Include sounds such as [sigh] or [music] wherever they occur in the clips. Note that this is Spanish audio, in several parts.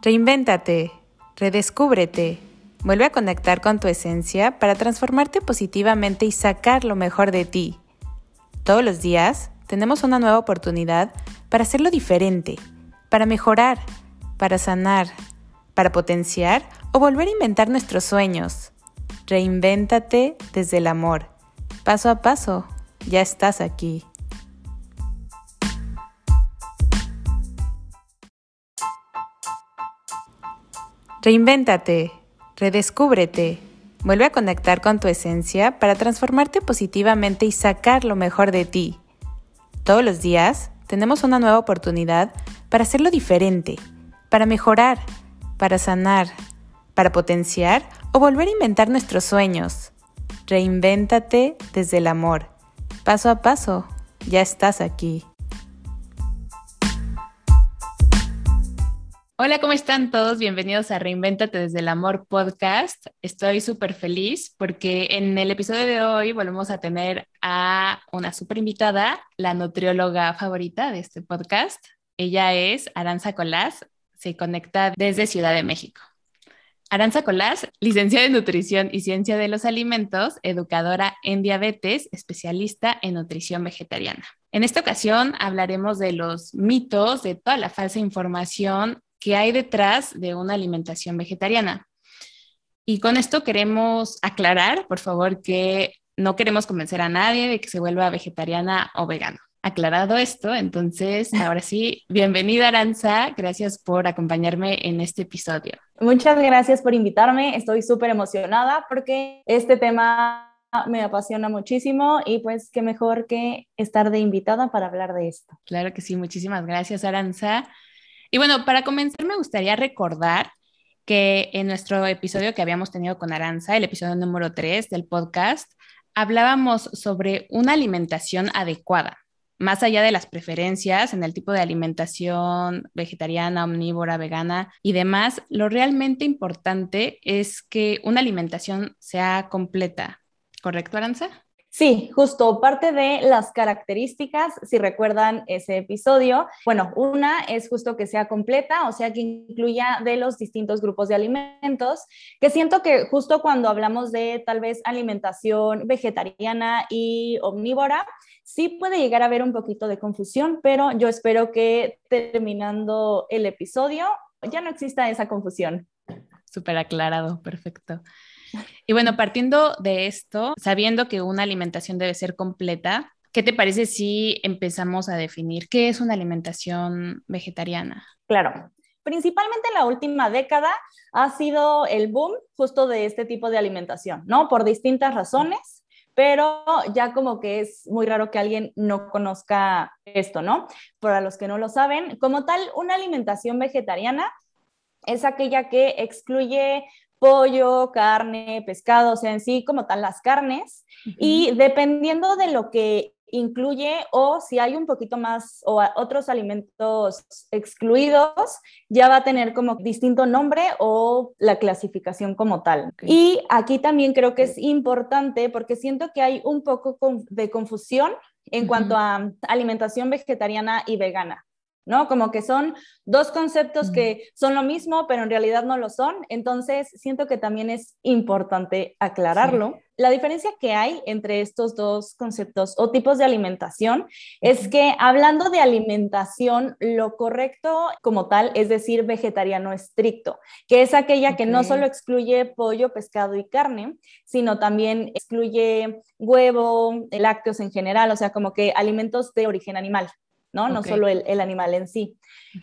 Reinvéntate, redescúbrete, vuelve a conectar con tu esencia para transformarte positivamente y sacar lo mejor de ti. Todos los días tenemos una nueva oportunidad para hacerlo diferente, para mejorar, para sanar, para potenciar o volver a inventar nuestros sueños. Reinvéntate desde el amor. Paso a paso, ya estás aquí. Reinvéntate, redescúbrete, vuelve a conectar con tu esencia para transformarte positivamente y sacar lo mejor de ti. Todos los días tenemos una nueva oportunidad para hacerlo diferente, para mejorar, para sanar, para potenciar o volver a inventar nuestros sueños. Reinvéntate desde el amor. Paso a paso, ya estás aquí. Hola, ¿cómo están todos? Bienvenidos a Reinvéntate desde el Amor podcast. Estoy súper feliz porque en el episodio de hoy volvemos a tener a una súper invitada, la nutrióloga favorita de este podcast. Ella es Aranza Colás, se conecta desde Ciudad de México. Aranza Colás, licenciada en Nutrición y Ciencia de los Alimentos, educadora en diabetes, especialista en nutrición vegetariana. En esta ocasión hablaremos de los mitos, de toda la falsa información qué hay detrás de una alimentación vegetariana. Y con esto queremos aclarar, por favor, que no queremos convencer a nadie de que se vuelva vegetariana o vegano. Aclarado esto, entonces, [laughs] ahora sí, bienvenida Aranza, gracias por acompañarme en este episodio. Muchas gracias por invitarme, estoy súper emocionada porque este tema me apasiona muchísimo y pues qué mejor que estar de invitada para hablar de esto. Claro que sí, muchísimas gracias Aranza. Y bueno, para comenzar me gustaría recordar que en nuestro episodio que habíamos tenido con Aranza, el episodio número 3 del podcast, hablábamos sobre una alimentación adecuada, más allá de las preferencias en el tipo de alimentación vegetariana, omnívora, vegana y demás, lo realmente importante es que una alimentación sea completa. ¿Correcto, Aranza? Sí, justo parte de las características, si recuerdan ese episodio, bueno, una es justo que sea completa, o sea, que incluya de los distintos grupos de alimentos, que siento que justo cuando hablamos de tal vez alimentación vegetariana y omnívora, sí puede llegar a haber un poquito de confusión, pero yo espero que terminando el episodio ya no exista esa confusión. Súper aclarado, perfecto. Y bueno, partiendo de esto, sabiendo que una alimentación debe ser completa, ¿qué te parece si empezamos a definir qué es una alimentación vegetariana? Claro. Principalmente en la última década ha sido el boom justo de este tipo de alimentación, ¿no? Por distintas razones, pero ya como que es muy raro que alguien no conozca esto, ¿no? Para los que no lo saben, como tal, una alimentación vegetariana es aquella que excluye pollo, carne, pescado, o sea, en sí como tal las carnes. Y dependiendo de lo que incluye o si hay un poquito más o otros alimentos excluidos, ya va a tener como distinto nombre o la clasificación como tal. Y aquí también creo que es importante porque siento que hay un poco de confusión en cuanto a alimentación vegetariana y vegana. ¿No? Como que son dos conceptos que son lo mismo, pero en realidad no lo son. Entonces, siento que también es importante aclararlo. La diferencia que hay entre estos dos conceptos o tipos de alimentación es que hablando de alimentación, lo correcto como tal es decir vegetariano estricto, que es aquella que no solo excluye pollo, pescado y carne, sino también excluye huevo, lácteos en general, o sea, como que alimentos de origen animal. ¿No? No solo el, animal en sí.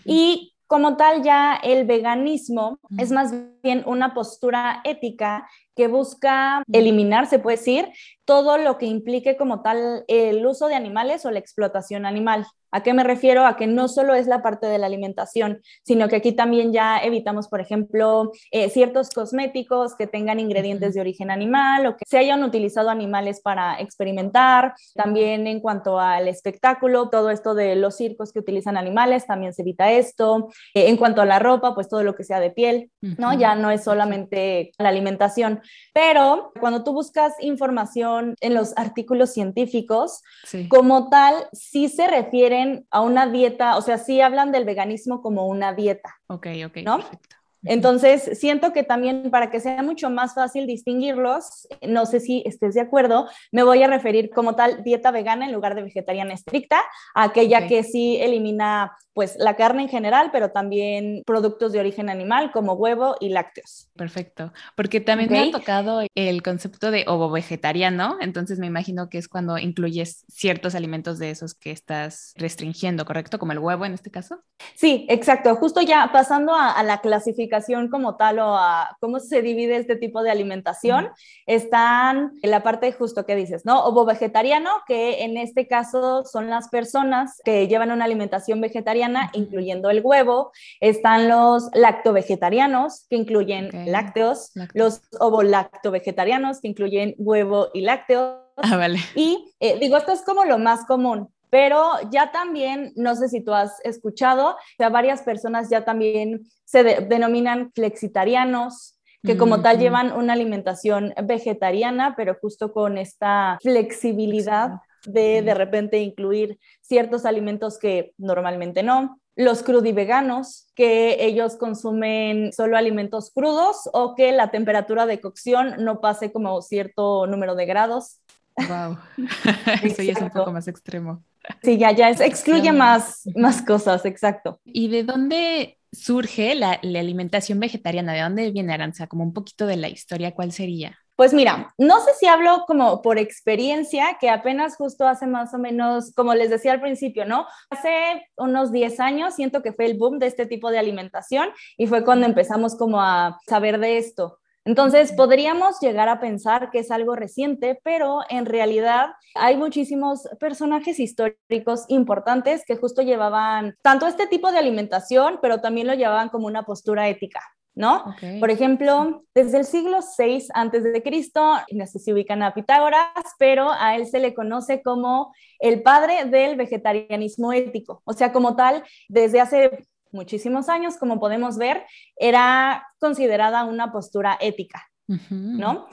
Y como tal, ya el veganismo es más bien una postura ética que busca eliminar, se puede decir, todo lo que implique como tal el uso de animales o la explotación animal. ¿A qué me refiero? A que no solo es la parte de la alimentación, sino que aquí también ya evitamos, por ejemplo, eh, ciertos cosméticos que tengan ingredientes de origen animal o que se hayan utilizado animales para experimentar. También en cuanto al espectáculo, todo esto de los circos que utilizan animales, también se evita esto. Eh, en cuanto a la ropa, pues todo lo que sea de piel, ¿no? Ya no es solamente la alimentación. Pero cuando tú buscas información en los artículos científicos, como tal, sí se refieren refieren a una dieta, o sea, sí hablan del veganismo como una dieta. Ok, ok, ¿no? perfecto. Entonces, siento que también para que sea mucho más fácil distinguirlos, no sé si estés de acuerdo, me voy a referir como tal dieta vegana en lugar de vegetariana estricta, aquella que sí elimina pues la carne en general, pero también productos de origen animal como huevo y lácteos. Perfecto, porque también me ha tocado el concepto de ovo vegetariano, entonces me imagino que es cuando incluyes ciertos alimentos de esos que estás restringiendo, ¿correcto? Como el huevo en este caso. Sí, exacto, justo ya pasando a, la clasificación como tal o a cómo se divide este tipo de alimentación, están en la parte justo que dices, ¿no? Ovo vegetariano, que en este caso son las personas que llevan una alimentación vegetariana incluyendo el huevo. Están los lacto-vegetarianos, que incluyen lácteos, los ovo-lacto-vegetarianos, que incluyen huevo y lácteos. Ah, vale. Y eh, digo, esto es como lo más común, pero ya también, no sé si tú has escuchado, o sea, varias personas ya también se denominan flexitarianos, que como tal llevan una alimentación vegetariana, pero justo con esta flexibilidad de de repente incluir ciertos alimentos que normalmente no. Los crudiveganos, que ellos consumen solo alimentos crudos o que la temperatura de cocción no pase como cierto número de grados. Wow, [laughs] eso ya es un poco más extremo. Sí, ya, ya es, excluye más, más cosas, exacto. ¿Y de dónde surge la, la alimentación vegetariana? ¿De dónde viene Aranza? Como un poquito de la historia, ¿cuál sería? Pues mira, no sé si hablo como por experiencia, que apenas justo hace más o menos, como les decía al principio, ¿no? Hace unos 10 años siento que fue el boom de este tipo de alimentación y fue cuando empezamos como a saber de esto. Entonces, podríamos llegar a pensar que es algo reciente, pero en realidad hay muchísimos personajes históricos importantes que justo llevaban tanto este tipo de alimentación, pero también lo llevaban como una postura ética. ¿no? Por ejemplo, desde el siglo VI antes de Cristo, no sé si ubican a Pitágoras, pero a él se le conoce como el padre del vegetarianismo ético. O sea, como tal, desde hace muchísimos años, como podemos ver, era considerada una postura ética, ¿no?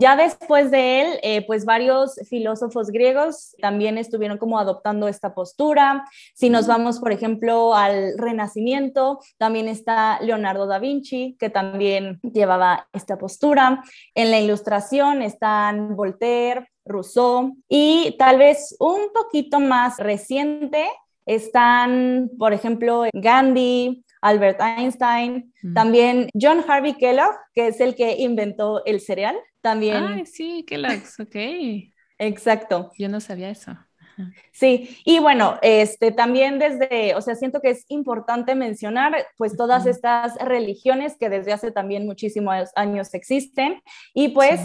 Ya después de él, eh, pues varios filósofos griegos también estuvieron como adoptando esta postura. Si nos vamos, por ejemplo, al Renacimiento, también está Leonardo da Vinci, que también llevaba esta postura. En la Ilustración están Voltaire, Rousseau y tal vez un poquito más reciente están, por ejemplo, Gandhi, Albert Einstein, también John Harvey Kellogg, que es el que inventó el cereal, también. Ay, sí, Kellogg's, ok. [laughs] Exacto. Yo no sabía eso. Sí, y bueno, este también desde, o sea, siento que es importante mencionar pues todas estas religiones que desde hace también muchísimos años existen y pues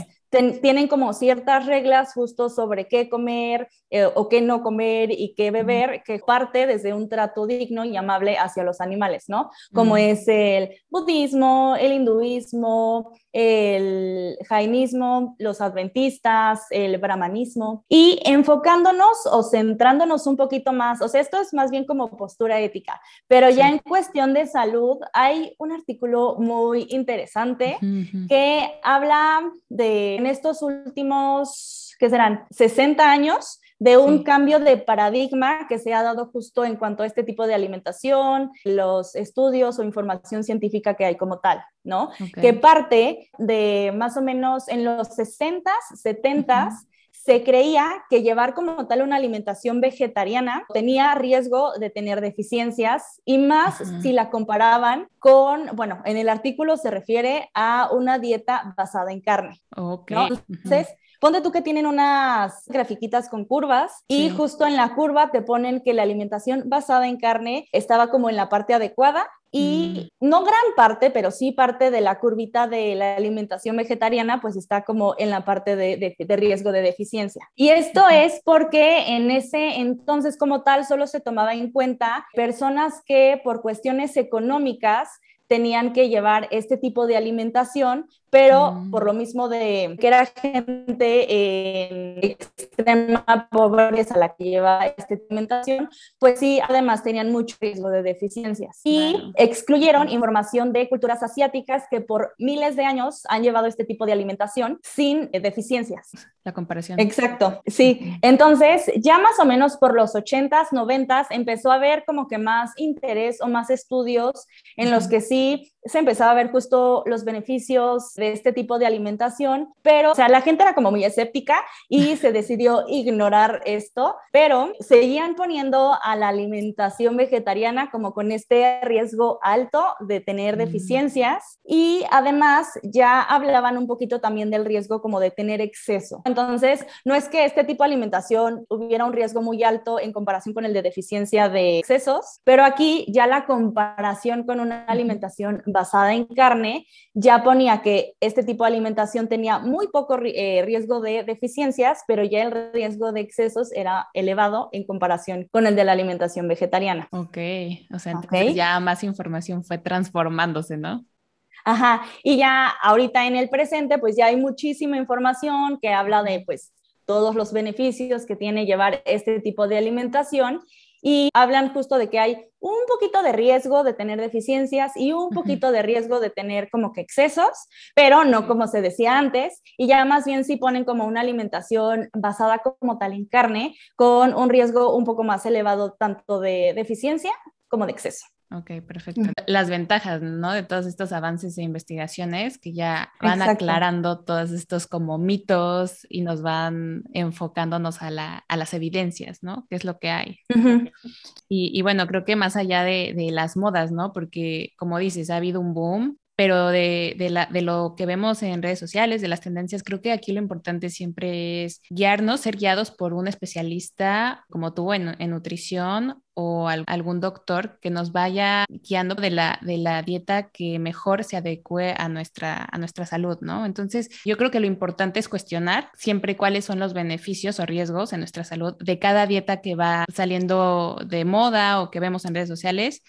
tienen como ciertas reglas justo sobre qué comer eh, o qué no comer y qué beber, que parte desde un trato digno y amable hacia los animales, ¿no? Como es el budismo, el hinduismo, el jainismo, los adventistas, el brahmanismo, y enfocándonos o centrándonos un poquito más, o sea, esto es más bien como postura ética, pero ya en cuestión de salud hay un artículo muy interesante que habla de en estos últimos, ¿qué serán? 60 años de un cambio de paradigma que se ha dado justo en cuanto a este tipo de alimentación, los estudios o información científica que hay como tal, ¿no? Que parte de más o menos en los 60s, 70s, se creía que llevar como tal una alimentación vegetariana tenía riesgo de tener deficiencias y más si la comparaban con, bueno, en el artículo se refiere a una dieta basada en carne. Ok. Entonces, ponte tú que tienen unas grafiquitas con curvas y justo en la curva te ponen que la alimentación basada en carne estaba como en la parte adecuada y mm. no gran parte, pero sí parte de la curvita de la alimentación vegetariana, pues está como en la parte de, riesgo de deficiencia. Y esto es porque en ese entonces como tal solo se tomaba en cuenta personas que por cuestiones económicas tenían que llevar este tipo de alimentación, pero mm. por lo mismo de que era gente en extrema pobreza la que lleva esta alimentación, pues sí, además tenían mucho riesgo de deficiencias. Y excluyeron información de culturas asiáticas que por miles de años han llevado este tipo de alimentación sin deficiencias. La comparación. Exacto, sí. Entonces, ya más o menos por los 80s, 90s, empezó a haber como que más interés o más estudios en los que sí se empezaba a ver justo los beneficios de este tipo de alimentación, pero, o sea, la gente era como muy escéptica y [laughs] se decidió ignorar esto, pero seguían poniendo a la alimentación vegetariana como con este riesgo alto de tener mm. deficiencias y además ya hablaban un poquito también del riesgo como de tener exceso. Entonces, no es que este tipo de alimentación hubiera un riesgo muy alto en comparación con el de deficiencia de excesos, pero aquí ya la comparación con una alimentación basada en carne ya ponía que este tipo de alimentación tenía muy poco eh, riesgo de deficiencias, pero ya el riesgo de excesos era elevado en comparación con el de la alimentación vegetariana. Ok, o sea, entonces ya más información fue transformándose, ¿no? Ajá, y ya ahorita en el presente, pues ya hay muchísima información que habla de, pues, todos los beneficios que tiene llevar este tipo de alimentación y hablan justo de que hay un poquito de riesgo de tener deficiencias y un poquito de riesgo de tener como que excesos, pero no como se decía antes, y ya más bien sí ponen como una alimentación basada como tal en carne, con un riesgo un poco más elevado tanto de deficiencia como de exceso. Ok, perfecto. Las ventajas, ¿no? De todos estos avances e investigaciones que ya van aclarando todos estos como mitos y nos van enfocándonos a, la, a las evidencias, ¿no? ¿Qué es lo que hay? y, y, bueno, creo que más allá de, de, las modas, ¿no? Porque como dices, ha habido un boom pero de, de, la, de, lo que vemos en redes sociales, de las tendencias, creo que aquí lo importante siempre es guiarnos, ser guiados por un especialista como tú en, en nutrición o algún doctor que nos vaya guiando de la, de la dieta que mejor se adecue a nuestra, a nuestra salud, ¿no? Entonces, yo creo que lo importante es cuestionar siempre cuáles son los beneficios o riesgos en nuestra salud de cada dieta que va saliendo de moda o que vemos en redes sociales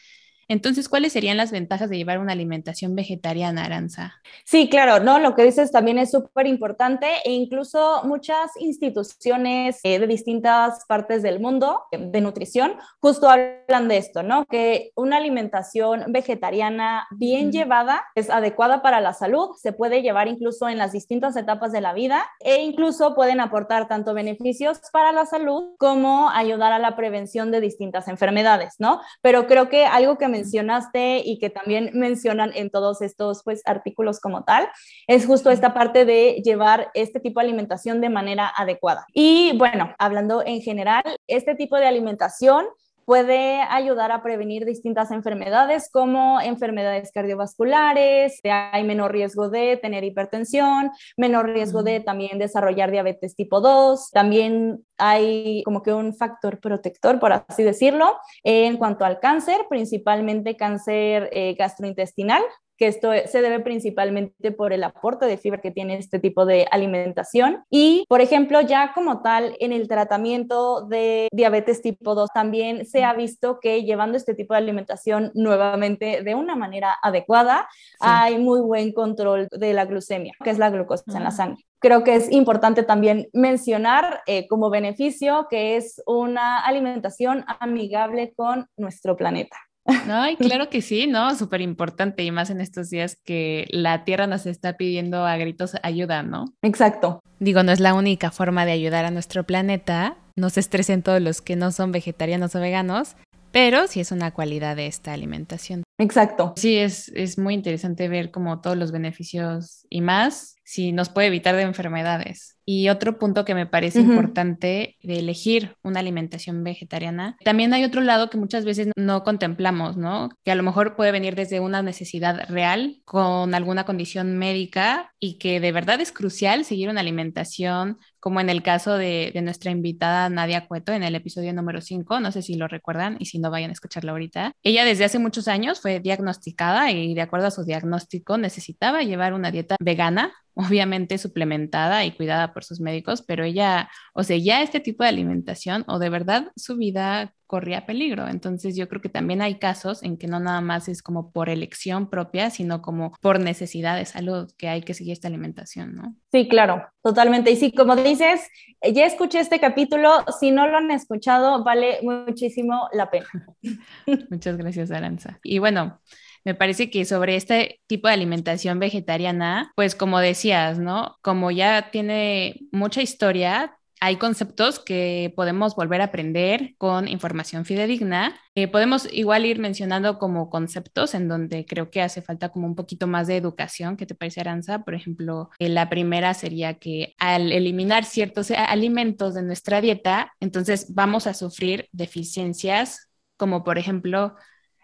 entonces, ¿cuáles serían las ventajas de llevar una alimentación vegetariana, Aranza? Sí, claro, no, lo que dices también es súper importante e incluso muchas instituciones eh, de distintas partes del mundo de nutrición justo hablan de esto, ¿no? Que una alimentación vegetariana bien llevada es adecuada para la salud, se puede llevar incluso en las distintas etapas de la vida e incluso pueden aportar tanto beneficios para la salud como ayudar a la prevención de distintas enfermedades, ¿no? Pero creo que algo que mencionaste y que también mencionan en todos estos pues, artículos como tal, es justo esta parte de llevar este tipo de alimentación de manera adecuada. Y bueno, hablando en general, este tipo de alimentación puede ayudar a prevenir distintas enfermedades como enfermedades cardiovasculares, hay menor riesgo de tener hipertensión, menor riesgo de también desarrollar diabetes tipo 2, también hay como que un factor protector, por así decirlo, en cuanto al cáncer, principalmente cáncer eh, gastrointestinal, que esto se debe principalmente por el aporte de fibra que tiene este tipo de alimentación. Y, por ejemplo, ya como tal, en el tratamiento de diabetes tipo 2 también se ha visto que llevando este tipo de alimentación nuevamente de una manera adecuada, hay muy buen control de la glucemia, que es la glucosa en la sangre creo que es importante también mencionar eh, como beneficio que es una alimentación amigable con nuestro planeta. No, y [laughs] claro que sí, ¿no? Súper importante y más en estos días que la Tierra nos está pidiendo a gritos ayuda, ¿no? Exacto. Digo, no es la única forma de ayudar a nuestro planeta. No se estresen todos los que no son vegetarianos o veganos, pero sí es una cualidad de esta alimentación. Exacto. Sí, es, es muy interesante ver como todos los beneficios y más si nos puede evitar de enfermedades. Y otro punto que me parece importante de elegir una alimentación vegetariana, también hay otro lado que muchas veces no contemplamos, ¿no? Que a lo mejor puede venir desde una necesidad real con alguna condición médica y que de verdad es crucial seguir una alimentación, como en el caso de, nuestra invitada Nadia Cueto en el episodio número 5, no sé si lo recuerdan y si no vayan a escucharlo ahorita. Ella desde hace muchos años fue diagnosticada y de acuerdo a su diagnóstico necesitaba llevar una dieta vegana obviamente suplementada y cuidada por sus médicos, pero ella o seguía este tipo de alimentación o de verdad su vida corría peligro. Entonces yo creo que también hay casos en que no nada más es como por elección propia, sino como por necesidad de salud que hay que seguir esta alimentación, ¿no? Sí, claro, totalmente. Y sí, como dices, ya escuché este capítulo, si no lo han escuchado, vale muchísimo la pena. [laughs] Muchas gracias, Aranza. Y bueno, me parece que sobre este tipo de alimentación vegetariana, pues como decías, ¿no? Como ya tiene mucha historia, hay conceptos que podemos volver a aprender con información fidedigna. Eh, podemos igual ir mencionando como conceptos en donde creo que hace falta como un poquito más de educación. ¿Qué te parece, Aranza? Por ejemplo, eh, la primera sería que al eliminar ciertos alimentos de nuestra dieta, entonces vamos a sufrir deficiencias como por ejemplo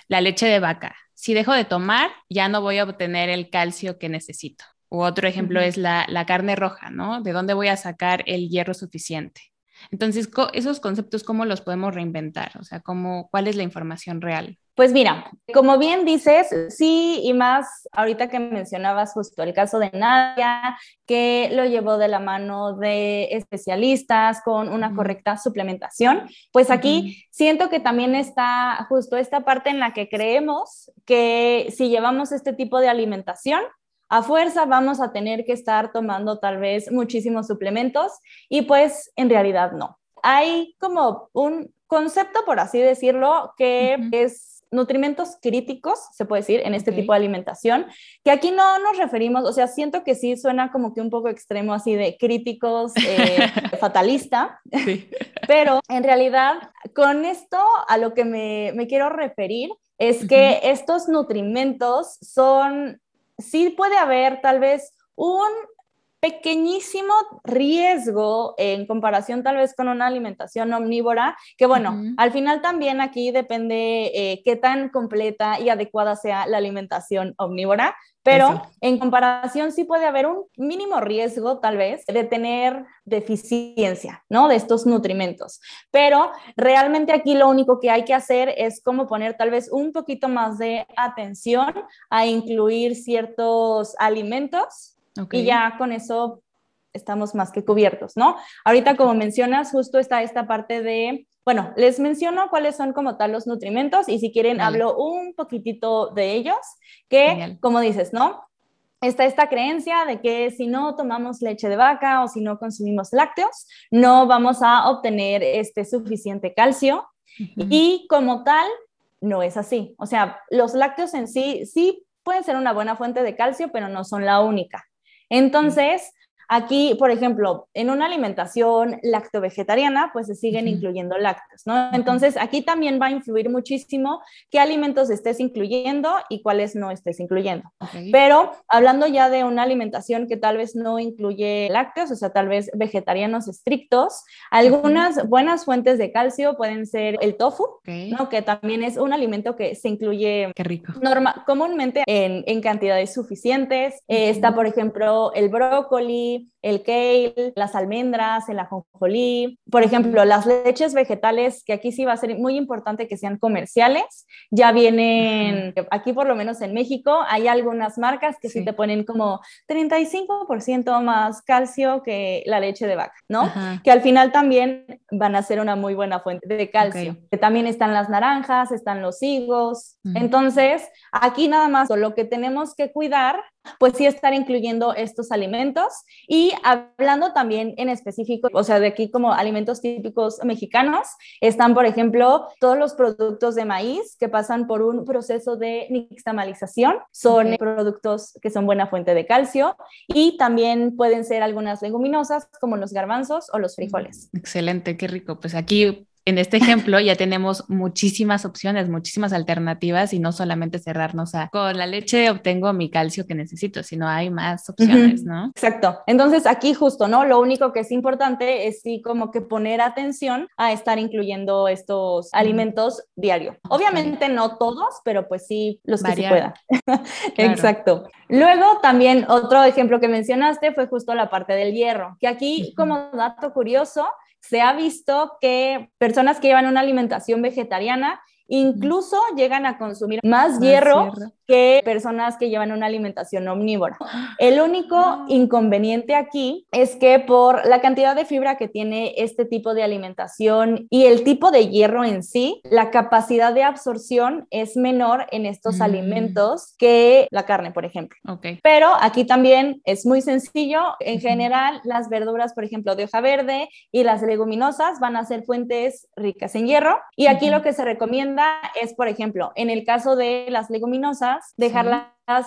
la leche de vaca. Si dejo de tomar, ya no voy a obtener el calcio que necesito. O otro ejemplo es la, carne roja, ¿no? ¿De dónde voy a sacar el hierro suficiente? Entonces, esos conceptos, ¿cómo los podemos reinventar? O sea, ¿cómo, ¿cuál es la información real? Pues mira, como bien dices, sí, y más ahorita que mencionabas justo el caso de Nadia, que lo llevó de la mano de especialistas con una correcta suplementación, pues aquí siento que también está justo esta parte en la que creemos que si llevamos este tipo de alimentación, a fuerza vamos a tener que estar tomando tal vez muchísimos suplementos y pues en realidad no. Hay como un concepto, por así decirlo, que es nutrimentos críticos, se puede decir, en este tipo de alimentación, que aquí no nos referimos, o sea, siento que sí suena como que un poco extremo así de críticos, eh, [laughs] fatalista, [laughs] pero en realidad con esto a lo que me, quiero referir es que estos nutrimentos son sí puede haber tal vez un pequeñísimo riesgo en comparación tal vez con una alimentación omnívora, que bueno, al final también aquí depende eh, qué tan completa y adecuada sea la alimentación omnívora, pero en comparación sí puede haber un mínimo riesgo tal vez de tener deficiencia, ¿no? De estos nutrimentos. Pero realmente aquí lo único que hay que hacer es como poner tal vez un poquito más de atención a incluir ciertos alimentos y ya con eso estamos más que cubiertos, ¿no? Ahorita, como mencionas, justo está esta parte de, bueno, les menciono cuáles son como tal los nutrimentos y si quieren hablo un poquitito de ellos, que, como dices, ¿no? Está esta creencia de que si no tomamos leche de vaca o si no consumimos lácteos, no vamos a obtener este suficiente calcio. Y como tal, no es así. O sea, los lácteos en sí sí pueden ser una buena fuente de calcio, pero no son la única. Entonces, Aquí, por ejemplo, en una alimentación lacto-vegetariana, pues se siguen incluyendo lácteos, ¿no? Entonces, aquí también va a influir muchísimo qué alimentos estés incluyendo y cuáles no estés incluyendo. Pero hablando ya de una alimentación que tal vez no incluye lácteos, o sea, tal vez vegetarianos estrictos, algunas buenas fuentes de calcio pueden ser el tofu, ¿no? Que también es un alimento que se incluye qué rico. Comúnmente en, en cantidades suficientes. Eh, está, por ejemplo, el brócoli, me el kale, las almendras, el ajonjolí. Por ejemplo, las leches vegetales, que aquí sí va a ser muy importante que sean comerciales, ya vienen, aquí por lo menos en México, hay algunas marcas que sí, te ponen como 35% más calcio que la leche de vaca, ¿no? Que al final también van a ser una muy buena fuente de calcio. También están las naranjas, están los higos. Entonces, aquí nada más lo que tenemos que cuidar pues sí estar incluyendo estos alimentos y hablando también en específico, o sea, de aquí como alimentos típicos mexicanos, están, por ejemplo, todos los productos de maíz que pasan por un proceso de nixtamalización, son productos que son buena fuente de calcio y también pueden ser algunas leguminosas como los garbanzos o los frijoles. Excelente, qué rico. Pues aquí en este ejemplo ya tenemos muchísimas opciones, muchísimas alternativas y no solamente cerrarnos a con la leche obtengo mi calcio que necesito, sino hay más opciones, ¿no? Exacto. Entonces aquí justo, ¿no? Lo único que es importante es sí como que poner atención a estar incluyendo estos alimentos diario. Obviamente no todos, pero pues sí los que se puedan. [laughs] Exacto. Luego también otro ejemplo que mencionaste fue justo la parte del hierro, que aquí como dato curioso, se ha visto que personas que llevan una alimentación vegetariana Incluso llegan a consumir más, hierro, que personas que llevan una alimentación omnívora. [gasps] El único inconveniente aquí es que por la cantidad de fibra que tiene este tipo de alimentación y el tipo de hierro en sí, la capacidad de absorción es menor en estos mm. alimentos que la carne, por ejemplo. Okay. Pero aquí también es muy sencillo. En general, las verduras, por ejemplo, de hoja verde y las leguminosas van a ser fuentes ricas en hierro. Y aquí lo que se recomienda es, por ejemplo, en el caso de las leguminosas, dejarlas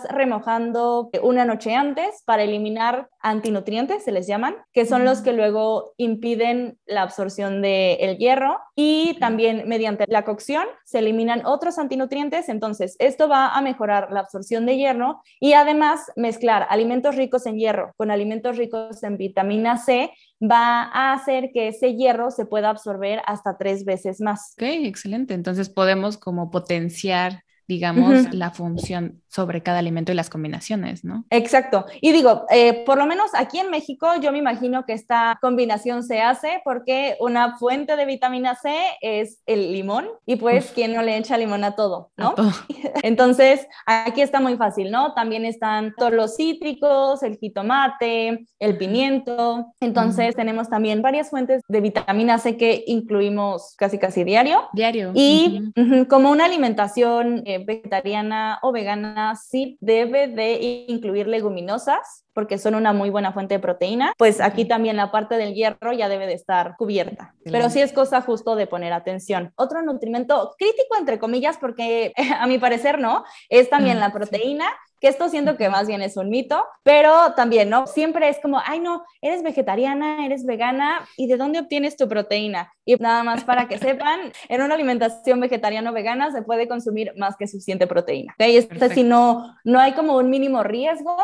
remojando una noche antes para eliminar antinutrientes, se les llaman, que son los que luego impiden la absorción del hierro y también mediante la cocción se eliminan otros antinutrientes, entonces esto va a mejorar la absorción de hierro y además mezclar alimentos ricos en hierro con alimentos ricos en vitamina C va a hacer que ese hierro se pueda absorber hasta tres veces más. Ok, excelente. Entonces podemos como potenciar digamos, la función sobre cada alimento y las combinaciones, ¿no? Exacto. Y digo, eh, por lo menos aquí en México yo me imagino que esta combinación se hace porque una fuente de vitamina C es el limón y pues quien no le echa limón a todo, ¿no? [laughs] Entonces, aquí está muy fácil, ¿no? También están todos los cítricos, el jitomate, el pimiento. Entonces, tenemos también varias fuentes de vitamina C que incluimos casi casi diario. Diario. Y como una alimentación eh, vegetariana o vegana sí debe de incluir leguminosas porque son una muy buena fuente de proteína, pues aquí también la parte del hierro ya debe de estar cubierta. Pero sí es cosa justo de poner atención. Otro nutrimento crítico, entre comillas, porque [laughs] a mi parecer no, es también la proteína que esto siento que más bien es un mito, pero también, ¿no? Siempre es como, ay, no, eres vegetariana, eres vegana, ¿y de dónde obtienes tu proteína? Y nada más para que sepan, en una alimentación vegetariana o vegana se puede consumir más que suficiente proteína. ¿okay? Este, si no, no hay como un mínimo riesgo,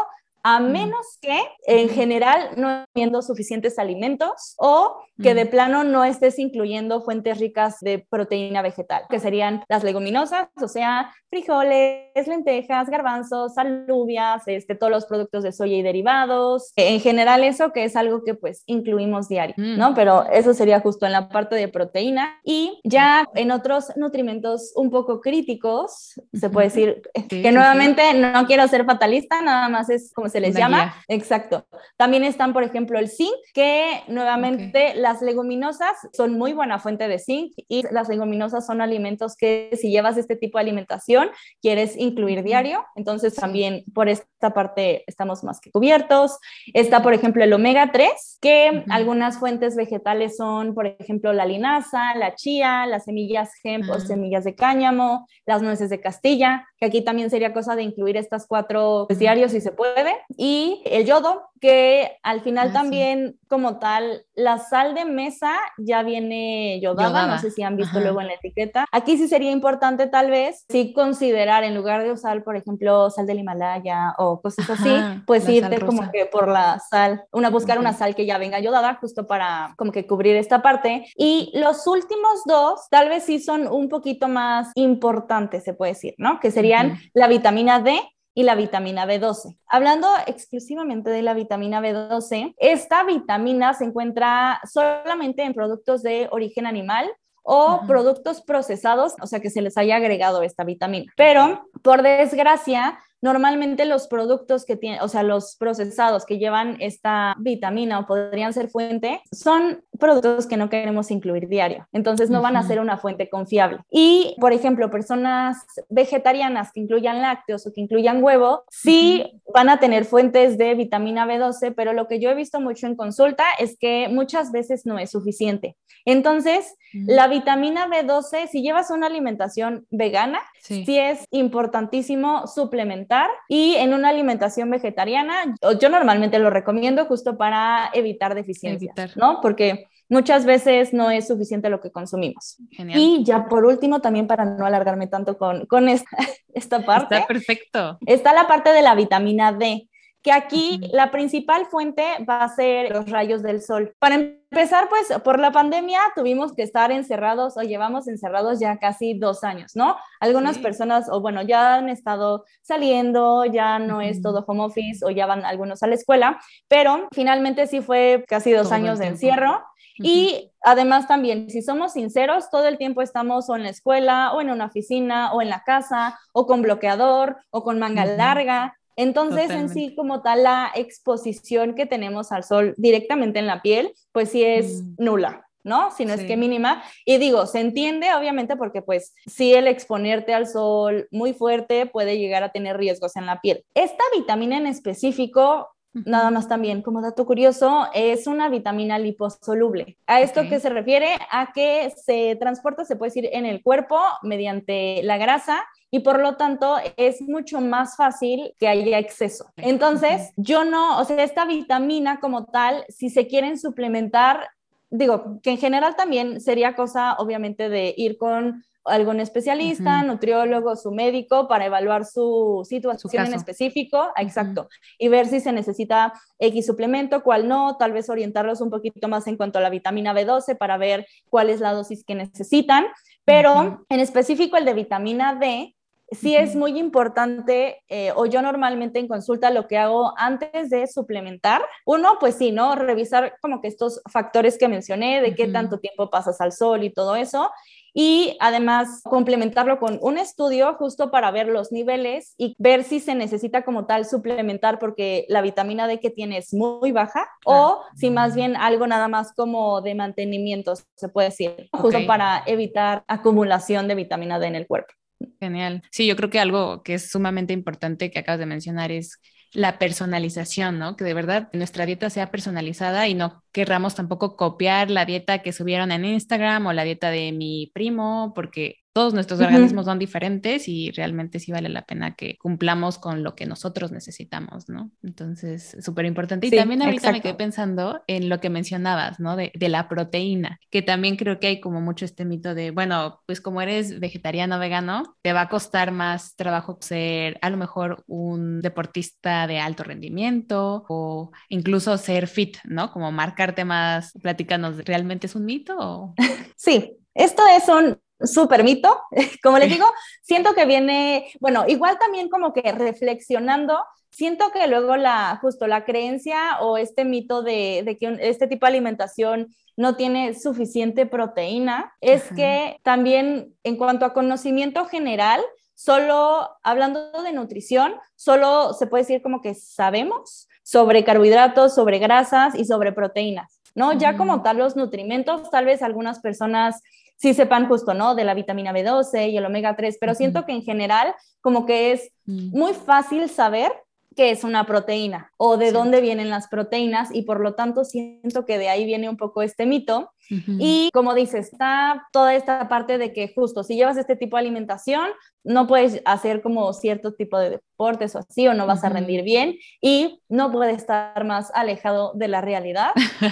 a menos que en general no habiendo suficientes alimentos o que de plano no estés incluyendo fuentes ricas de proteína vegetal, que serían las leguminosas, o sea, frijoles, lentejas, garbanzos, alubias, este, todos los productos de soya y derivados. En general eso que es algo que pues incluimos diario, ¿no? Pero eso sería justo en la parte de proteína. Y ya en otros nutrimentos un poco críticos, se puede decir que nuevamente no quiero ser fatalista, nada más es como se les llama. Exacto. También están, por ejemplo, el zinc, que nuevamente las leguminosas son muy buena fuente de zinc y las leguminosas son alimentos que si llevas este tipo de alimentación, quieres incluir diario. Entonces también por esta parte estamos más que cubiertos. Está, por ejemplo, el omega 3, que algunas fuentes vegetales son, por ejemplo, la linaza, la chía, las semillas hemp o ah. semillas de cáñamo, las nueces de Castilla, que aquí también sería cosa de incluir estas cuatro pues, diarios si se puede y el yodo, que al final ah, también como tal, la sal de mesa ya viene yodada, no sé si han visto luego en la etiqueta. Aquí sí sería importante tal vez sí considerar en lugar de usar, por ejemplo, sal del Himalaya o cosas así, pues irte como que por la sal, una buscar una sal que ya venga yodada justo para como que cubrir esta parte. Y los últimos dos tal vez sí son un poquito más importantes, se puede decir, ¿no? Que serían la vitamina D y la vitamina B12. Hablando exclusivamente de la vitamina B12, esta vitamina se encuentra solamente en productos de origen animal o productos procesados, o sea que se les haya agregado esta vitamina. Pero, por desgracia, Normalmente los productos que tienen, o sea, los procesados que llevan esta vitamina o podrían ser fuente, son productos que no queremos incluir diario. Entonces no van a ser una fuente confiable. Y, por ejemplo, personas vegetarianas que incluyan lácteos o que incluyan huevo, sí van a tener fuentes de vitamina B12, pero lo que yo he visto mucho en consulta es que muchas veces no es suficiente. Entonces, la vitamina B12, si llevas una alimentación vegana, sí es importantísimo suplementar y en una alimentación vegetariana, yo normalmente lo recomiendo justo para evitar deficiencias, ¿no? Porque muchas veces no es suficiente lo que consumimos. Y ya por último, también para no alargarme tanto con, con esta, [laughs] esta parte. Está perfecto. Está la parte de la vitamina D que aquí la principal fuente va a ser los rayos del sol. Para empezar, pues por la pandemia tuvimos que estar encerrados o llevamos encerrados ya casi dos años, ¿no? Algunas personas, o bueno, ya han estado saliendo, ya no es todo home office o ya van algunos a la escuela, pero finalmente sí fue casi dos años de encierro. Y además también, si somos sinceros, todo el tiempo estamos o en la escuela o en una oficina o en la casa o con bloqueador o con manga larga entonces, en sí, como tal, la exposición que tenemos al sol directamente en la piel, pues sí es mm. nula. ¿no? Si no es que mínima. Y digo, se entiende obviamente porque pues sí el exponerte al sol muy fuerte puede llegar a tener riesgos en la piel. Esta vitamina en específico, nada más también como dato curioso, es una vitamina liposoluble. ¿A esto que se refiere? A que se transporta, se puede decir, en el cuerpo mediante la grasa y por lo tanto es mucho más fácil que haya exceso. Entonces, yo no, o sea, esta vitamina como tal, si se quieren suplementar, digo, que en general también sería cosa, obviamente, de ir con algún especialista, nutriólogo, su médico, para evaluar su situación en específico, exacto, y ver si se necesita X suplemento, cuál no, tal vez orientarlos un poquito más en cuanto a la vitamina B12 para ver cuál es la dosis que necesitan, pero en específico el de vitamina D, sí es muy importante, eh, o yo normalmente en consulta lo que hago antes de suplementar, uno, pues sí, ¿no? Revisar como que estos factores que mencioné, de qué tanto tiempo pasas al sol y todo eso, y además complementarlo con un estudio justo para ver los niveles y ver si se necesita como tal suplementar porque la vitamina D que tiene es muy baja o si más bien algo nada más como de mantenimiento, se puede decir, justo para evitar acumulación de vitamina D en el cuerpo. Genial. Sí, yo creo que algo que es sumamente importante que acabas de mencionar es la personalización, ¿no? Que de verdad nuestra dieta sea personalizada y no querramos tampoco copiar la dieta que subieron en Instagram o la dieta de mi primo, porque todos nuestros organismos son diferentes y realmente sí vale la pena que cumplamos con lo que nosotros necesitamos, ¿no? Entonces, súper importante. Y también ahorita me quedé pensando en lo que mencionabas, ¿no? De, de, la proteína, que también creo que hay como mucho este mito de, bueno, pues como eres vegetariano, vegano, te va a costar más trabajo ser a lo mejor un deportista de alto rendimiento o incluso ser fit, ¿no? Como marcarte más, platícanos, ¿realmente es un mito? [laughs] Sí, esto es un súper mito, [laughs] como les digo, siento que viene, bueno, igual también como que reflexionando, siento que luego la, justo la creencia o este mito de, que este tipo de alimentación no tiene suficiente proteína, es que también en cuanto a conocimiento general, solo hablando de nutrición, solo se puede decir como que sabemos sobre carbohidratos, sobre grasas y sobre proteínas, ¿no? Ya como tal los nutrimentos, tal vez algunas personas sí sepan justo, ¿no? De la vitamina B12 y el omega 3, pero siento que en general como que es mm. muy fácil saber qué es una proteína o de dónde vienen las proteínas y por lo tanto siento que de ahí viene un poco este mito. Y como dices, está toda esta parte de que justo si llevas este tipo de alimentación, no puedes hacer como cierto tipo de deportes o así o no vas a rendir bien y no puedes estar más alejado de la realidad.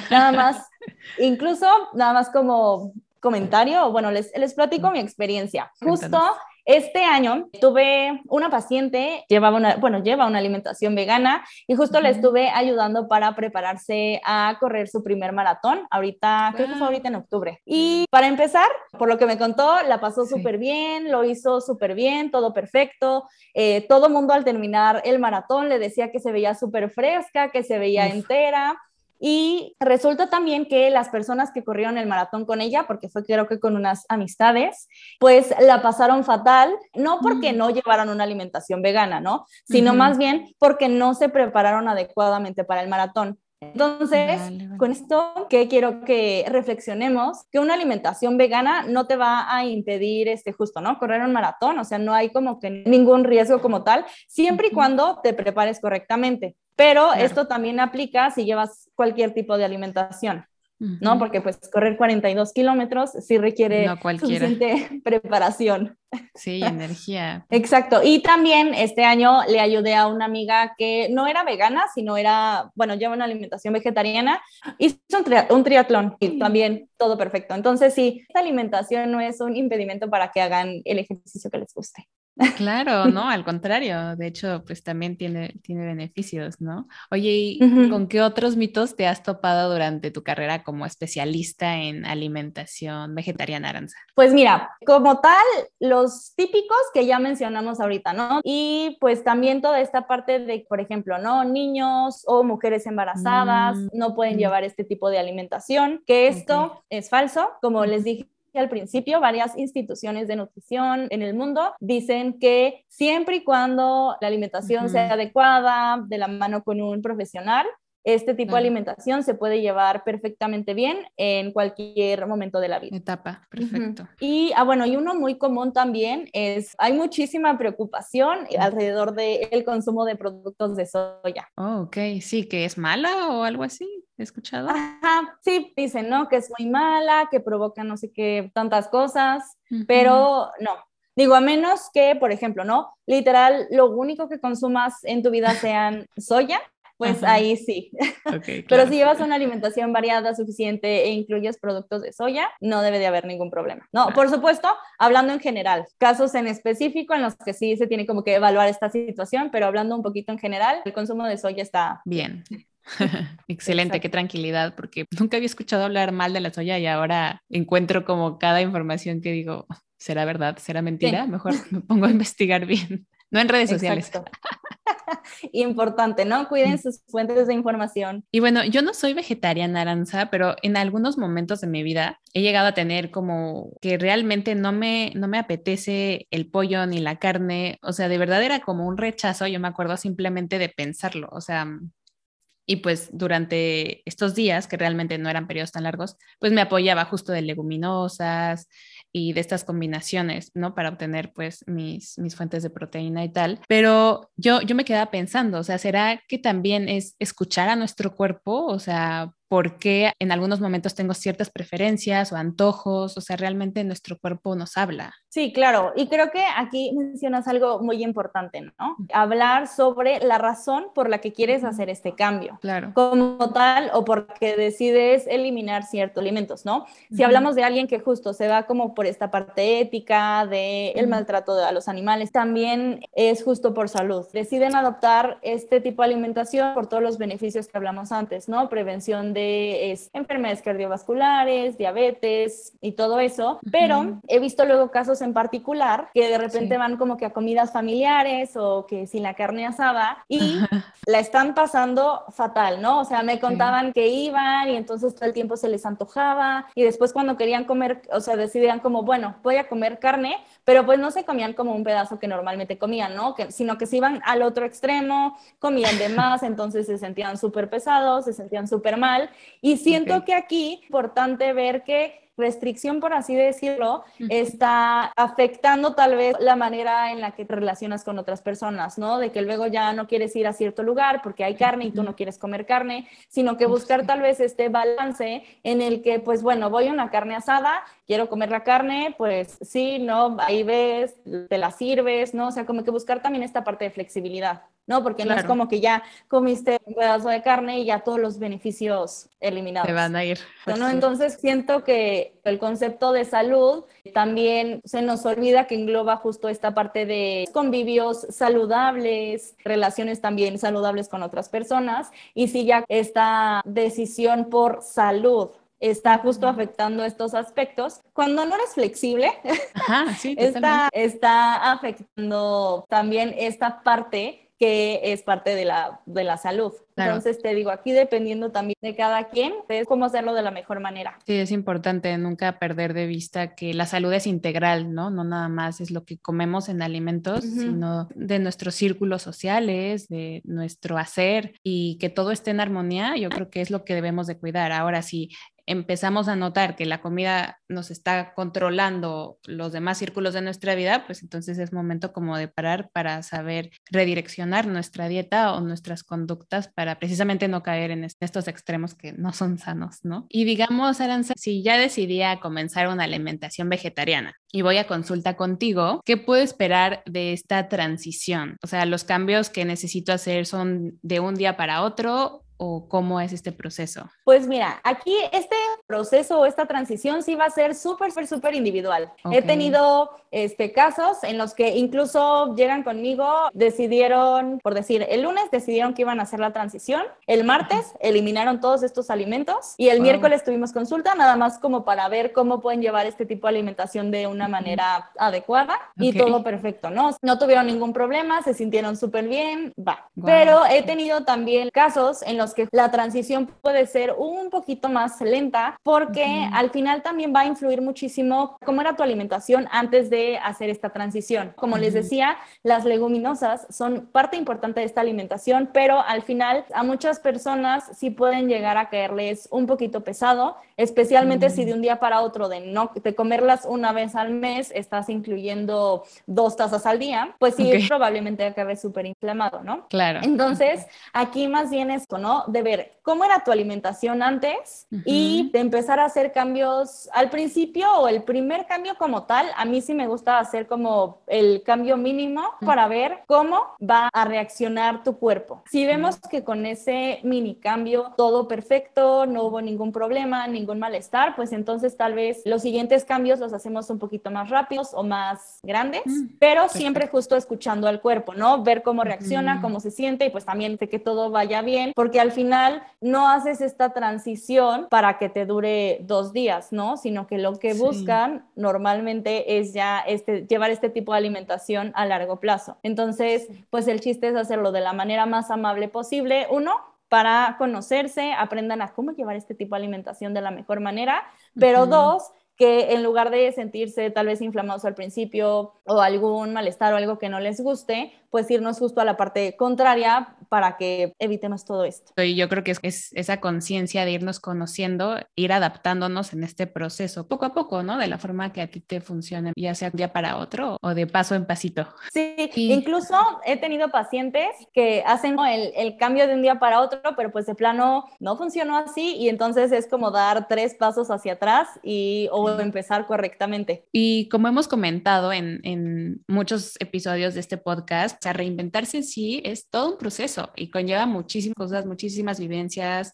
nada más, [laughs] incluso nada más como comentario, bueno, les, les platico mi experiencia. Justo este año tuve una paciente, llevaba una, bueno, lleva una alimentación vegana y justo le estuve ayudando para prepararse a correr su primer maratón, ahorita, creo que fue ahorita en octubre. Y para empezar, por lo que me contó, la pasó súper bien, lo hizo súper bien, todo perfecto. Eh, todo mundo al terminar el maratón le decía que se veía súper fresca, que se veía entera. Y resulta también que las personas que corrieron el maratón con ella, porque fue creo que con unas amistades, pues la pasaron fatal, no porque mm. no llevaran una alimentación vegana, ¿no? Sino más bien porque no se prepararon adecuadamente para el maratón. Entonces, con esto que quiero que reflexionemos, que una alimentación vegana no te va a impedir, este, justo, ¿no? Correr un maratón, o sea, no hay como que ningún riesgo como tal, siempre y cuando te prepares correctamente. Pero esto también aplica si llevas cualquier tipo de alimentación. ¿no? Porque pues correr 42 kilómetros sí requiere suficiente [laughs] preparación. Sí, [laughs] energía. Exacto. Y también este año le ayudé a una amiga que no era vegana, sino era, bueno, lleva una alimentación vegetariana. Hizo un, triatlón y también todo perfecto. Entonces sí, esta alimentación no es un impedimento para que hagan el ejercicio que les guste. Claro, [laughs] no, al contrario, de hecho, pues también tiene, tiene beneficios, ¿no? Oye, ¿y con qué otros mitos te has topado durante tu carrera como especialista en alimentación vegetariana, Aranza? Pues mira, como tal, los típicos que ya mencionamos ahorita, ¿no? Y pues también toda esta parte de, por ejemplo, ¿no? Niños o mujeres embarazadas mm, no pueden mm. llevar este tipo de alimentación, que esto es falso, como les dije al principio, varias instituciones de nutrición en el mundo dicen que siempre y cuando la alimentación sea adecuada, de la mano con un profesional, este tipo de alimentación se puede llevar perfectamente bien en cualquier momento de la vida. Etapa, perfecto. Y, ah, bueno, y uno muy común también es, hay muchísima preocupación alrededor del consumo de productos de soya. Oh, ok, sí, que es mala o algo así, he escuchado. Ajá, sí, dicen, ¿no? Que es muy mala, que provoca no sé qué, tantas cosas, pero no, Digo, a menos que, por ejemplo, ¿no? Literal, lo único que consumas en tu vida sean soya, pues ahí sí. [laughs] Pero si llevas una alimentación variada suficiente e incluyes productos de soya, no debe de haber ningún problema. No, por supuesto, hablando en general, casos en específico en los que sí se tiene como que evaluar esta situación, pero hablando un poquito en general, el consumo de soya está bien. [laughs] [laughs] Excelente, qué tranquilidad, porque nunca había escuchado hablar mal de la soya y ahora encuentro como cada información que digo, ¿será verdad? ¿Será mentira? Mejor me pongo a investigar bien. No en redes sociales. Importante, ¿no? Cuiden sus fuentes de información. Y bueno, yo no soy vegetariana, Aranza, pero en algunos momentos de mi vida he llegado a tener como que realmente no me, no me apetece el pollo ni la carne. O sea, de verdad era como un rechazo, yo me acuerdo simplemente de pensarlo. O sea, y pues durante estos días, que realmente no eran periodos tan largos, pues me apoyaba justo de leguminosas, y de estas combinaciones, ¿no? Para obtener pues mis, mis fuentes de proteína y tal. Pero yo, yo me quedaba pensando, o sea, ¿será que también es escuchar a nuestro cuerpo? O sea, por qué en algunos momentos tengo ciertas preferencias o antojos, o sea, realmente nuestro cuerpo nos habla. Sí, claro, y creo que aquí mencionas algo muy importante, ¿no? Hablar sobre la razón por la que quieres hacer este cambio. Claro. Como tal, o porque decides eliminar ciertos alimentos, ¿no? Si hablamos de alguien que justo se va como por esta parte ética de el maltrato a los animales, también es justo por salud. Deciden adoptar este tipo de alimentación por todos los beneficios que hablamos antes, ¿no? Prevención de enfermedades cardiovasculares, diabetes y todo eso, pero he visto luego casos en particular que de repente van como que a comidas familiares o que sin la carne asada y la están pasando fatal, ¿no? O sea, me contaban que iban y entonces todo el tiempo se les antojaba y después cuando querían comer, o sea, decidían como, bueno, voy a comer carne, pero pues no se comían como un pedazo que normalmente comían, ¿no? Que, sino que se iban al otro extremo, comían de más, entonces se sentían súper pesados, se sentían súper mal. Y siento que aquí es importante ver que restricción, por así decirlo, está afectando tal vez la manera en la que te relacionas con otras personas, ¿no? De que luego ya no quieres ir a cierto lugar porque hay carne y tú no quieres comer carne, sino que buscar tal vez este balance en el que, pues bueno, voy a una carne asada, quiero comer la carne, pues sí, ¿no? Ahí ves, te la sirves, ¿no? O sea, como que buscar también esta parte de flexibilidad. ¿No? Porque no es como que ya comiste un pedazo de carne y ya todos los beneficios eliminados. Se van a ir. ¿no? Entonces siento que el concepto de salud también se nos olvida que engloba justo esta parte de convivios saludables, relaciones también saludables con otras personas y si ya esta decisión por salud está justo afectando estos aspectos. Cuando no eres flexible, [laughs] está, está afectando también esta parte que es parte de la, de la salud. Entonces te digo, aquí dependiendo también de cada quien, es cómo hacerlo de la mejor manera. Sí, es importante nunca perder de vista que la salud es integral, ¿no? No nada más es lo que comemos en alimentos, sino de nuestros círculos sociales, de nuestro hacer y que todo esté en armonía, yo creo que es lo que debemos de cuidar. Ahora, sí empezamos a notar que la comida nos está controlando los demás círculos de nuestra vida, pues entonces es momento como de parar para saber redireccionar nuestra dieta o nuestras conductas para precisamente no caer en estos extremos que no son sanos, ¿no? Y digamos, Aranza, si ya decidí a comenzar una alimentación vegetariana y voy a consulta contigo, ¿qué puedo esperar de esta transición? O sea, los cambios que necesito hacer son de un día para otro o cómo es este proceso? Pues mira, aquí este proceso o esta transición sí va a ser súper, súper, súper individual. He tenido este, casos en los que incluso llegan conmigo, decidieron, por decir, el lunes decidieron que iban a hacer la transición, el martes eliminaron todos estos alimentos y el miércoles tuvimos consulta nada más como para ver cómo pueden llevar este tipo de alimentación de una manera adecuada y todo perfecto, ¿no? No tuvieron ningún problema, se sintieron súper bien, va. Pero he tenido también casos en los que la transición puede ser un poquito más lenta porque al final también va a influir muchísimo cómo era tu alimentación antes de hacer esta transición. Como les decía, las leguminosas son parte importante de esta alimentación, pero al final a muchas personas sí pueden llegar a caerles un poquito pesado, especialmente si de un día para otro de no de comerlas una vez al mes estás incluyendo dos tazas al día, pues sí probablemente acabe súper inflamado, ¿no? Claro. Entonces, aquí más bien esto, ¿no? De ver cómo era tu alimentación antes y de empezar a hacer cambios. Al principio o el primer cambio como tal, a mí sí me gusta hacer como el cambio mínimo para ver cómo va a reaccionar tu cuerpo. Si vemos que con ese mini cambio todo perfecto, no hubo ningún problema, ningún malestar, pues entonces tal vez los siguientes cambios los hacemos un poquito más rápidos o más grandes, mm, pero siempre justo escuchando al cuerpo, ¿no? Ver cómo reacciona, cómo se siente y pues también de que todo vaya bien, porque al final no haces esta transición para que te dure dos días, ¿no? Sino que lo que buscan normalmente es ya este, llevar este tipo de alimentación a largo plazo. Entonces, pues el chiste es hacerlo de la manera más amable posible. Uno, para conocerse, aprendan a cómo llevar este tipo de alimentación de la mejor manera, pero dos, que en lugar de sentirse tal vez inflamados al principio o algún malestar o algo que no les guste, pues irnos justo a la parte contraria para que evitemos todo esto. Y yo creo que es, esa conciencia de irnos conociendo, ir adaptándonos en este proceso, poco a poco, ¿no? De la forma que a ti te funcione, ya sea un día para otro o de paso en pasito. Sí, incluso he tenido pacientes que hacen el, el cambio de un día para otro, pero pues de plano no funcionó así y entonces es como dar tres pasos hacia atrás y o empezar correctamente. Y como hemos comentado en, en muchos episodios de este podcast, sea, reinventarse en sí es todo un proceso y conlleva muchísimas cosas, muchísimas vivencias.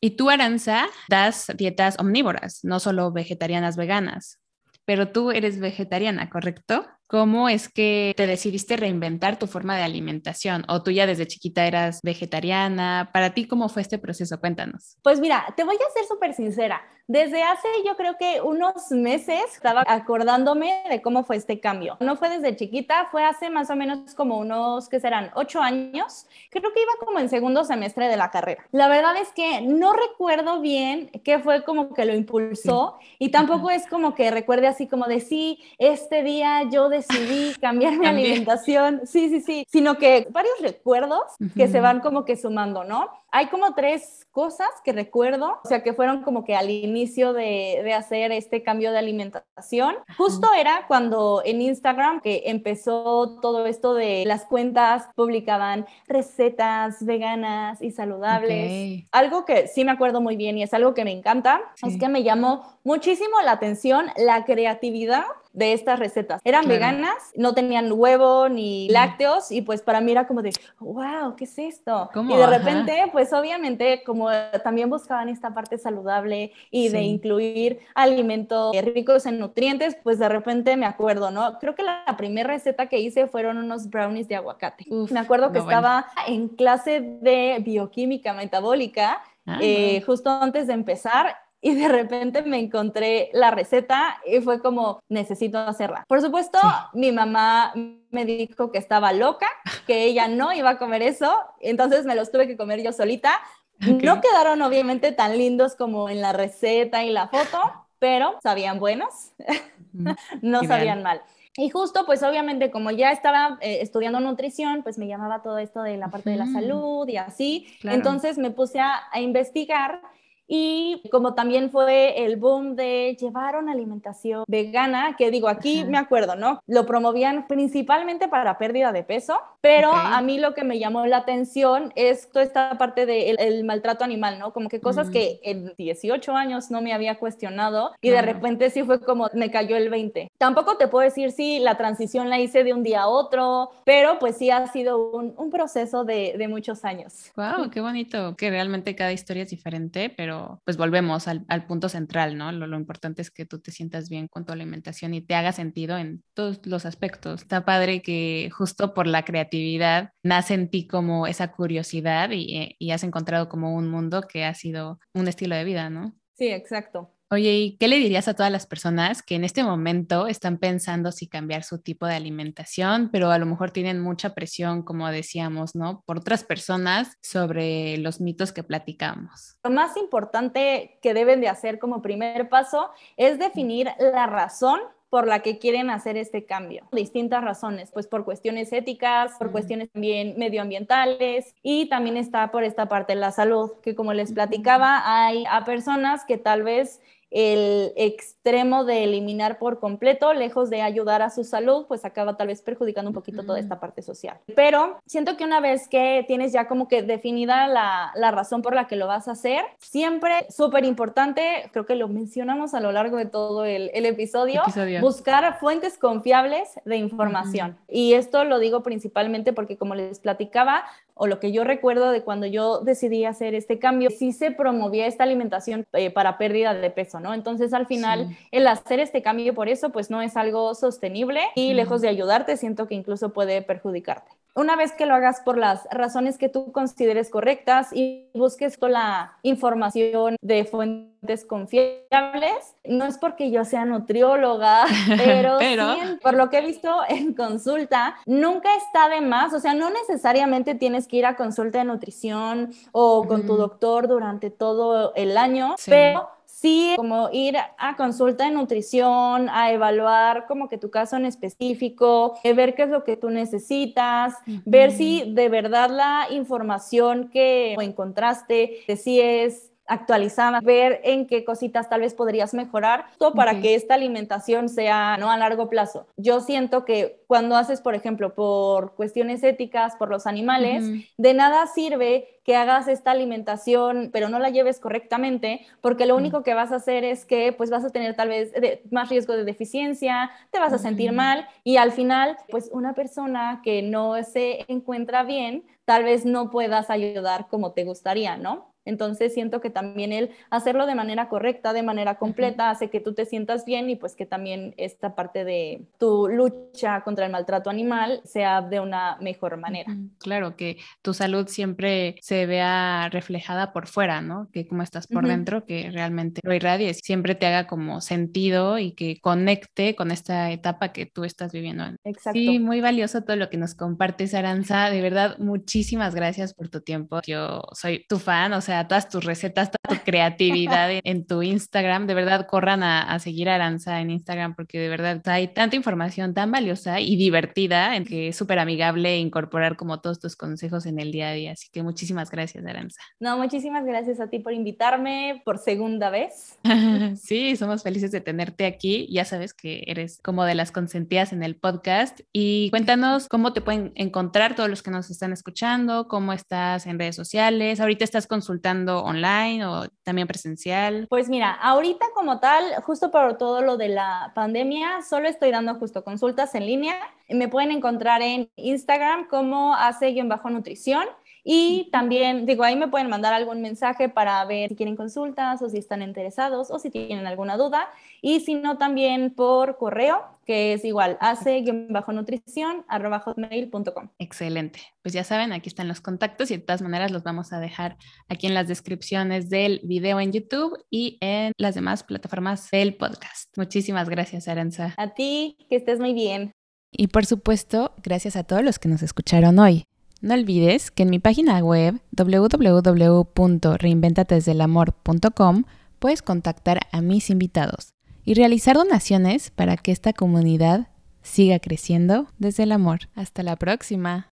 Y tú, Aranza, das dietas omnívoras, no solo vegetarianas, veganas, pero tú eres vegetariana, ¿correcto? ¿Cómo es que te decidiste reinventar tu forma de alimentación? ¿O tú ya desde chiquita eras vegetariana? Para ti, ¿cómo fue este proceso? Cuéntanos. Pues mira, te voy a ser súper sincera. Desde hace yo creo que unos meses estaba acordándome de cómo fue este cambio. No fue desde chiquita, fue hace más o menos como unos, que serán? Ocho años. Creo que iba como en segundo semestre de la carrera. La verdad es que no recuerdo bien qué fue como que lo impulsó [laughs] y tampoco es como que recuerde así como de sí, este día yo decidí [laughs] cambiar mi alimentación. Sí, sí, sí. Sino que varios recuerdos que se van como que sumando, ¿no? Hay como tres cosas que recuerdo, o sea, que fueron como que al inicio de, de hacer este cambio de alimentación. Justo era cuando en Instagram que empezó todo esto de las cuentas publicaban recetas veganas y saludables. Algo que sí me acuerdo muy bien y es algo que me encanta, es que me llamó muchísimo la atención la creatividad de estas recetas. Eran veganas, no tenían huevo ni lácteos y pues para mí era como de, wow, ¿qué es esto? Y de repente, pues obviamente como también buscaban esta parte saludable y de incluir alimentos ricos en nutrientes, pues de repente me acuerdo, ¿no? Creo que la, primera receta que hice fueron unos brownies de aguacate. me acuerdo que estaba en clase de bioquímica metabólica. Ah, eh, justo antes de empezar y de repente me encontré la receta y fue como, necesito hacerla. Por supuesto, mi mamá me dijo que estaba loca, que ella no iba a comer eso, entonces me los tuve que comer yo solita. No quedaron obviamente tan lindos como en la receta y la foto, pero sabían buenos, [laughs] no sabían mal. Y justo, pues obviamente como ya estaba eh, estudiando nutrición, pues me llamaba todo esto de la parte de la salud y así. Entonces me puse a, a investigar y como también fue el boom de llevar una alimentación vegana, que digo, aquí me acuerdo, ¿no? Lo promovían principalmente para pérdida de peso, pero a mí lo que me llamó la atención es toda esta parte del el maltrato animal, ¿no? Como que cosas que en 18 años no me había cuestionado y de repente sí fue como me cayó el 20. Tampoco te puedo decir si la transición la hice de un día a otro, pero pues sí ha sido un, un proceso de, de muchos años. ¡Wow! ¡Qué bonito! Que realmente cada historia es diferente, pero pues volvemos al, punto central, ¿no? Lo, importante es que tú te sientas bien con tu alimentación y te haga sentido en todos los aspectos. Está padre que justo por la creatividad nace en ti como esa curiosidad y, y has encontrado como un mundo que ha sido un estilo de vida, ¿no? Sí, exacto. Oye, ¿y qué le dirías a todas las personas que en este momento están pensando si cambiar su tipo de alimentación, pero a lo mejor tienen mucha presión, como decíamos, ¿no? Por otras personas sobre los mitos que platicamos. Lo más importante que deben de hacer como primer paso es definir la razón por la que quieren hacer este cambio. Distintas razones, pues por cuestiones éticas, por cuestiones también medioambientales y también está por esta parte la salud, que como les platicaba, hay a personas que tal vez el extremo de eliminar por completo, lejos de ayudar a su salud, pues acaba tal vez perjudicando un poquito toda esta parte social. Pero siento que una vez que tienes ya como que definida la, la razón por la que lo vas a hacer, siempre súper importante, creo que lo mencionamos a lo largo de todo el, el episodio, buscar fuentes confiables de información. Y esto lo digo principalmente porque como les platicaba, o lo que yo recuerdo de cuando yo decidí hacer este cambio, sí se promovía esta alimentación eh, para pérdida de peso, ¿no? Entonces al final el hacer este cambio por eso pues no es algo sostenible y lejos de ayudarte siento que incluso puede perjudicarte. Una vez que lo hagas por las razones que tú consideres correctas y busques toda la información de fuentes confiables, no es porque yo sea nutrióloga, [laughs] pero, Sí, por lo que he visto en consulta, nunca está de más, o sea, no necesariamente tienes que ir a consulta de nutrición o con tu doctor durante todo el año, pero sí, como ir a consulta de nutrición, a evaluar como que tu caso en específico, eh, ver qué es lo que tú necesitas, ver si de verdad la información que encontraste, si es actualizada, ver en qué cositas tal vez podrías mejorar, todo para que esta alimentación sea no a largo plazo. Yo siento que cuando haces, por ejemplo, por cuestiones éticas, por los animales, de nada sirve que hagas esta alimentación, pero no la lleves correctamente, porque lo único que vas a hacer es que pues vas a tener tal vez más riesgo de deficiencia, te vas a sentir mal y al final, pues una persona que no se encuentra bien, tal vez no puedas ayudar como te gustaría, ¿no? Entonces siento que también el hacerlo de manera correcta, de manera completa, hace que tú te sientas bien y pues que también esta parte de tu lucha contra el maltrato animal sea de una mejor manera. Claro, que tu salud siempre se vea reflejada por fuera, ¿no? Que como estás por dentro, que realmente lo irradies, siempre te haga como sentido y que conecte con esta etapa que tú estás viviendo. Exacto. Sí, muy valioso todo lo que nos compartes, Aranza. De verdad, muchísimas gracias por tu tiempo. Yo soy tu fan, o sea, todas tus recetas, toda tu creatividad en, tu Instagram. De verdad, corran a, seguir a Aranza en Instagram porque de verdad hay tanta información tan valiosa y divertida en que es súper amigable incorporar como todos tus consejos en el día a día. Así que muchísimas gracias, Aranza. No, muchísimas gracias a ti por invitarme por segunda vez. [laughs] sí, somos felices de tenerte aquí. Ya sabes que eres como de las consentidas en el podcast. Y cuéntanos cómo te pueden encontrar todos los que nos están escuchando, cómo estás en redes sociales. Ahorita estás consultando online o también presencial? Pues mira, ahorita como tal, justo por todo lo de la pandemia, solo estoy dando justo consultas en línea. Me pueden encontrar en Instagram como hace-nutrición. Y también, digo, ahí me pueden mandar algún mensaje para ver si quieren consultas o si están interesados o si tienen alguna duda. Y si no, también por correo, que es igual, hace-nutrición hotmail.com. Excelente. Pues ya saben, aquí están los contactos y de todas maneras los vamos a dejar aquí en las descripciones del video en YouTube y en las demás plataformas del podcast. Muchísimas gracias, Aranza. A ti, que estés muy bien. Y por supuesto, gracias a todos los que nos escucharon hoy. No olvides que en mi página web www.reinventatesdelamor.com puedes contactar a mis invitados y realizar donaciones para que esta comunidad siga creciendo desde el amor. Hasta la próxima.